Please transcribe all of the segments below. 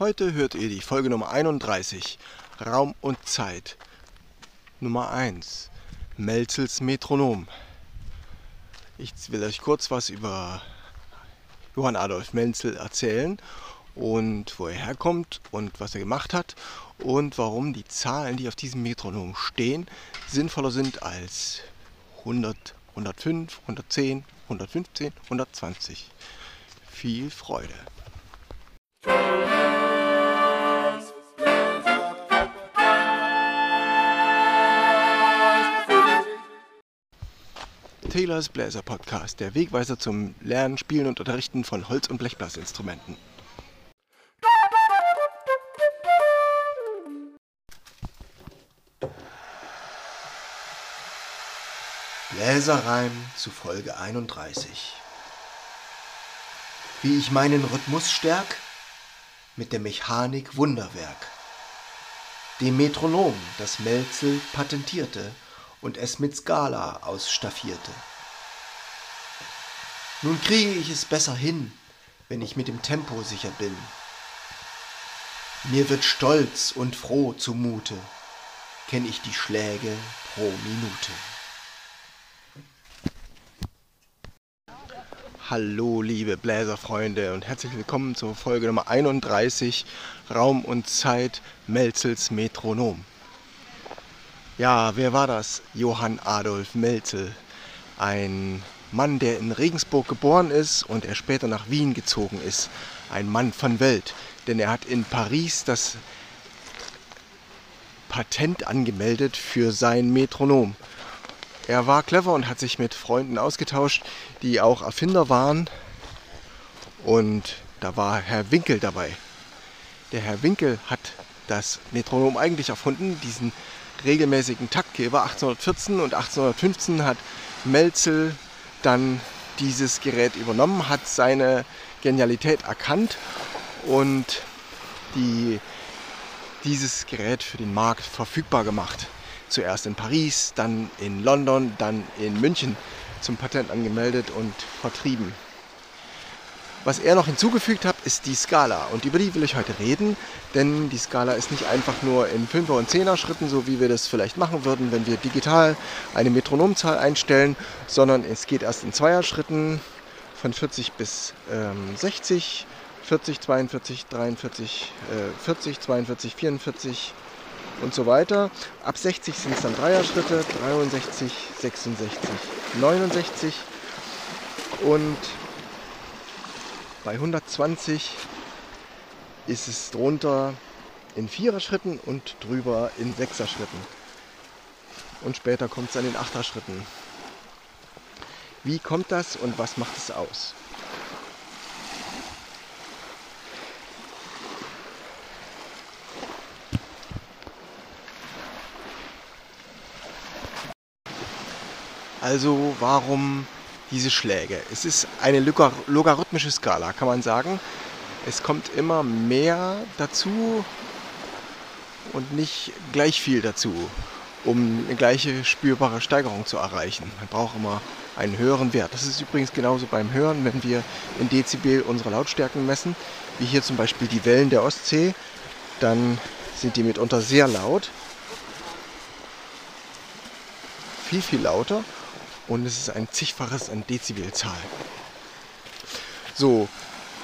Heute hört ihr die Folge Nummer 31, Raum und Zeit. Nummer 1, Melzels Metronom. Ich will euch kurz was über Johann Adolf Menzel erzählen und wo er herkommt und was er gemacht hat und warum die Zahlen, die auf diesem Metronom stehen, sinnvoller sind als 100, 105, 110, 115, 120. Viel Freude! Taylors Bläser Podcast, der Wegweiser zum Lernen, Spielen und Unterrichten von Holz- und Blechblasinstrumenten. Bläserreim zu Folge 31. Wie ich meinen Rhythmus stärk? Mit der Mechanik Wunderwerk. Dem Metronom, das Melzel patentierte und es mit Skala ausstaffierte. Nun kriege ich es besser hin, wenn ich mit dem Tempo sicher bin. Mir wird stolz und froh zumute, kenn ich die Schläge pro Minute. Hallo liebe Bläserfreunde und herzlich willkommen zur Folge Nummer 31 Raum und Zeit Melzels Metronom. Ja, wer war das? Johann Adolf Melzel. Ein Mann, der in Regensburg geboren ist und er später nach Wien gezogen ist. Ein Mann von Welt, denn er hat in Paris das Patent angemeldet für sein Metronom. Er war clever und hat sich mit Freunden ausgetauscht, die auch Erfinder waren. Und da war Herr Winkel dabei. Der Herr Winkel hat das Metronom eigentlich erfunden, diesen regelmäßigen Taktgeber 1814 und 1815 hat Melzel dann dieses Gerät übernommen, hat seine Genialität erkannt und die, dieses Gerät für den Markt verfügbar gemacht. Zuerst in Paris, dann in London, dann in München zum Patent angemeldet und vertrieben. Was er noch hinzugefügt hat, ist die Skala. Und über die will ich heute reden, denn die Skala ist nicht einfach nur in 5er und 10er Schritten, so wie wir das vielleicht machen würden, wenn wir digital eine Metronomzahl einstellen, sondern es geht erst in Zweier Schritten von 40 bis ähm, 60, 40, 42, 43, äh, 40, 42, 44 und so weiter. Ab 60 sind es dann Dreier-Schritte, 63, 66, 69 und bei 120 ist es drunter in Vierer-Schritten und drüber in Sechser-Schritten. Und später kommt es an den Achter-Schritten. Wie kommt das und was macht es aus? Also warum diese Schläge? Es ist eine logarithmische Skala, kann man sagen. Es kommt immer mehr dazu und nicht gleich viel dazu, um eine gleiche spürbare Steigerung zu erreichen. Man braucht immer einen höheren Wert. Das ist übrigens genauso beim Hören, wenn wir in Dezibel unsere Lautstärken messen, wie hier zum Beispiel die Wellen der Ostsee, dann sind die mitunter sehr laut. Viel, viel lauter und es ist ein zigfaches an Dezibelzahl. So,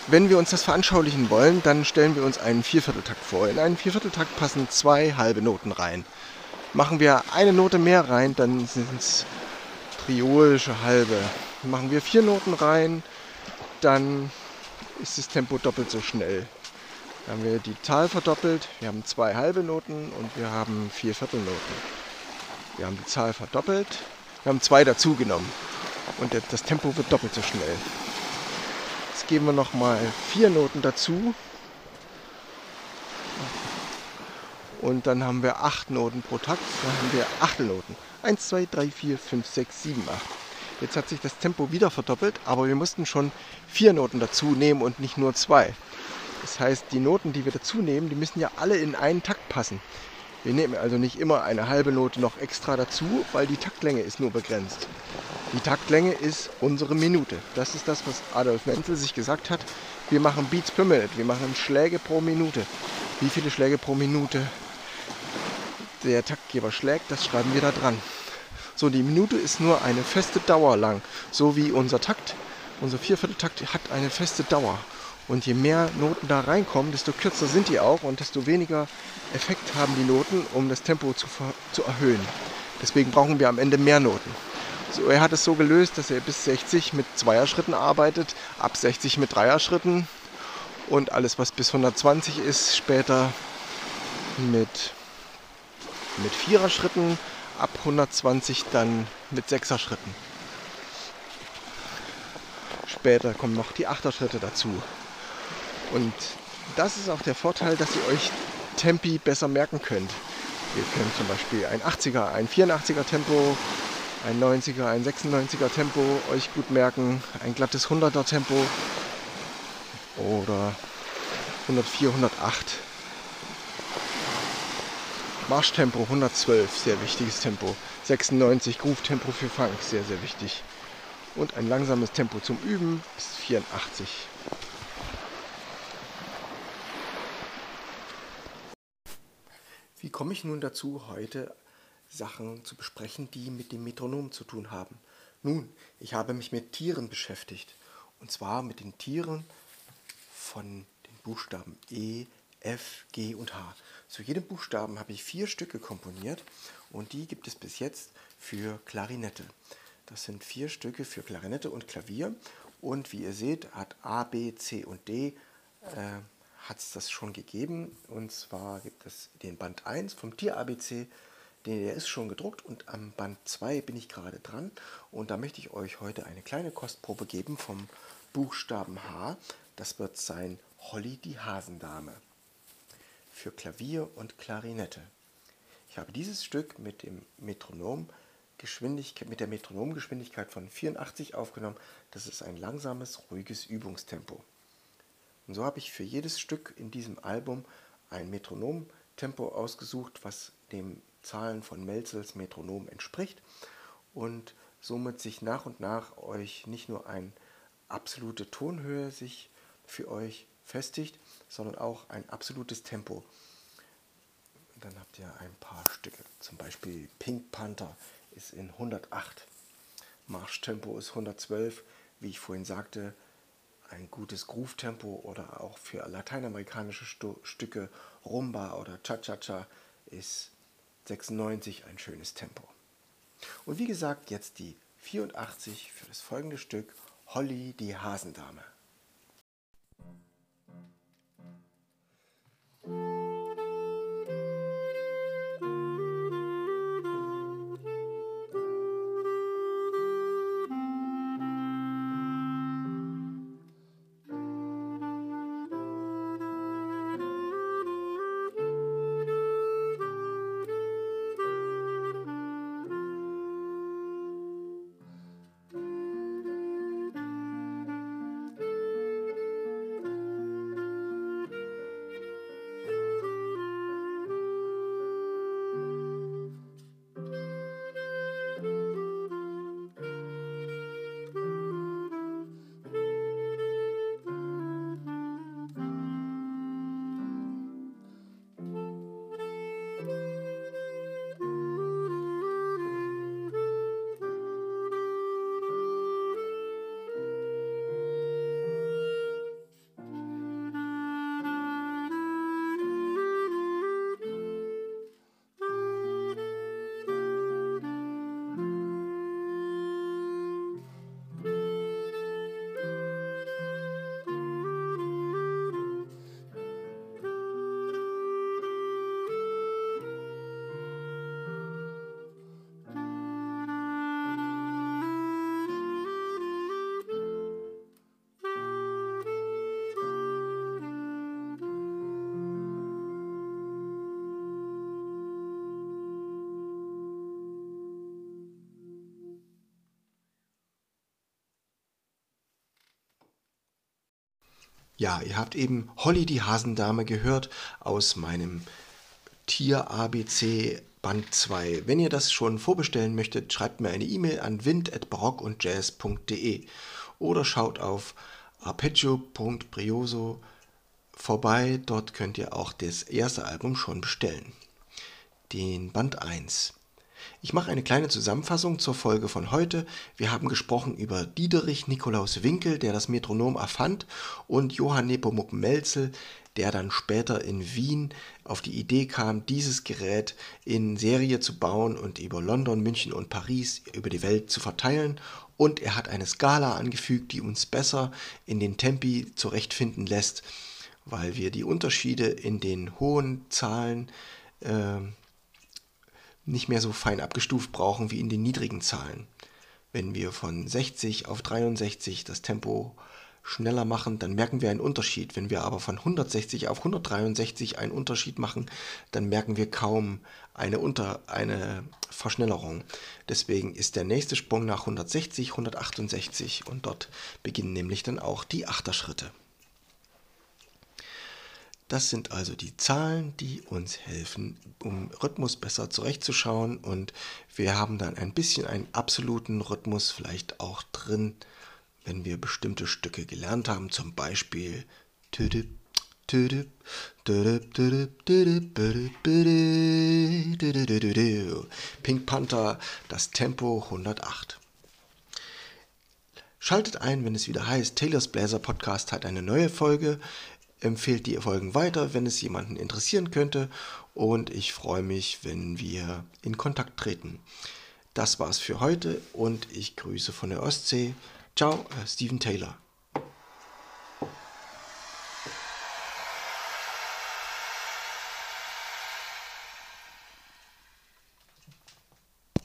wenn wir uns das veranschaulichen wollen, dann stellen wir uns einen Viervierteltakt vor. In einen Viervierteltakt passen zwei halbe Noten rein. Machen wir eine Note mehr rein, dann sind es triolische halbe. Machen wir vier Noten rein, dann ist das Tempo doppelt so schnell. Dann haben wir die Zahl verdoppelt, wir haben zwei halbe Noten und wir haben vier Viertelnoten. Wir haben die Zahl verdoppelt, wir haben zwei dazugenommen und das Tempo wird doppelt so schnell. Jetzt geben wir noch mal vier Noten dazu und dann haben wir acht Noten pro Takt. Dann haben wir Achtelnoten. 1, 2, 3, 4, 5, 6, 7, 8. Jetzt hat sich das Tempo wieder verdoppelt, aber wir mussten schon vier Noten dazu nehmen und nicht nur zwei. Das heißt, die Noten, die wir dazu nehmen, die müssen ja alle in einen Takt passen. Wir nehmen also nicht immer eine halbe Note noch extra dazu, weil die Taktlänge ist nur begrenzt. Die Taktlänge ist unsere Minute. Das ist das, was Adolf Menzel sich gesagt hat. Wir machen Beats per Minute, wir machen Schläge pro Minute. Wie viele Schläge pro Minute der Taktgeber schlägt, das schreiben wir da dran. So, die Minute ist nur eine feste Dauer lang, so wie unser Takt. Unser Viervierteltakt hat eine feste Dauer. Und je mehr Noten da reinkommen, desto kürzer sind die auch und desto weniger Effekt haben die Noten, um das Tempo zu, zu erhöhen. Deswegen brauchen wir am Ende mehr Noten. So, er hat es so gelöst, dass er bis 60 mit Zweierschritten arbeitet, ab 60 mit Dreierschritten und alles, was bis 120 ist, später mit, mit Viererschritten, ab 120 dann mit Sechser-Schritten. Später kommen noch die Achterschritte dazu. Und das ist auch der Vorteil, dass ihr euch Tempi besser merken könnt. Ihr könnt zum Beispiel ein 80er, ein 84er Tempo, ein 90er, ein 96er Tempo euch gut merken, ein glattes 100er Tempo oder 104, 108. Marschtempo 112, sehr wichtiges Tempo. 96 Groove Tempo für Funk, sehr, sehr wichtig. Und ein langsames Tempo zum Üben ist 84. Wie komme ich nun dazu, heute Sachen zu besprechen, die mit dem Metronom zu tun haben? Nun, ich habe mich mit Tieren beschäftigt. Und zwar mit den Tieren von den Buchstaben E, F, G und H. Zu jedem Buchstaben habe ich vier Stücke komponiert und die gibt es bis jetzt für Klarinette. Das sind vier Stücke für Klarinette und Klavier. Und wie ihr seht, hat A, B, C und D äh, hat es das schon gegeben. Und zwar gibt es den Band 1 vom Tier ABC, der ist schon gedruckt und am Band 2 bin ich gerade dran. Und da möchte ich euch heute eine kleine Kostprobe geben vom Buchstaben H. Das wird sein Holly die Hasendame für Klavier und Klarinette. Ich habe dieses Stück mit dem Metronom mit der Metronomgeschwindigkeit von 84 aufgenommen. Das ist ein langsames, ruhiges Übungstempo. Und so habe ich für jedes Stück in diesem Album ein Metronomtempo ausgesucht, was dem Zahlen von Melzels Metronom entspricht und somit sich nach und nach euch nicht nur eine absolute Tonhöhe sich für euch festigt, sondern auch ein absolutes Tempo. Dann habt ihr ein paar Stücke, zum Beispiel Pink Panther ist in 108, Marschtempo ist 112, wie ich vorhin sagte, ein gutes Groove-Tempo oder auch für lateinamerikanische Stu Stücke Rumba oder Cha-Cha-Cha ist 96 ein schönes Tempo. Und wie gesagt, jetzt die 84 für das folgende Stück Holly die Hasendame. Ja, ihr habt eben Holly die Hasendame gehört aus meinem Tier ABC Band 2. Wenn ihr das schon vorbestellen möchtet, schreibt mir eine E-Mail an wind.barockundjazz.de oder schaut auf arpeggio.brioso vorbei. Dort könnt ihr auch das erste Album schon bestellen. Den Band 1. Ich mache eine kleine Zusammenfassung zur Folge von heute. Wir haben gesprochen über Diederich Nikolaus Winkel, der das Metronom erfand, und Johann Nepomuk Melzel, der dann später in Wien auf die Idee kam, dieses Gerät in Serie zu bauen und über London, München und Paris über die Welt zu verteilen. Und er hat eine Skala angefügt, die uns besser in den Tempi zurechtfinden lässt, weil wir die Unterschiede in den hohen Zahlen äh, nicht mehr so fein abgestuft brauchen wie in den niedrigen Zahlen. Wenn wir von 60 auf 63 das Tempo schneller machen, dann merken wir einen Unterschied. Wenn wir aber von 160 auf 163 einen Unterschied machen, dann merken wir kaum eine, Unter eine Verschnellerung. Deswegen ist der nächste Sprung nach 160 168 und dort beginnen nämlich dann auch die Achterschritte. Das sind also die Zahlen, die uns helfen, um Rhythmus besser zurechtzuschauen und wir haben dann ein bisschen einen absoluten Rhythmus vielleicht auch drin, wenn wir bestimmte Stücke gelernt haben, zum Beispiel Pink Panther, das Tempo 108. Schaltet ein, wenn es wieder heißt, Taylors Bläser Podcast hat eine neue Folge. Empfehlt die Folgen weiter, wenn es jemanden interessieren könnte. Und ich freue mich, wenn wir in Kontakt treten. Das war's für heute und ich grüße von der Ostsee. Ciao, äh, Steven Taylor.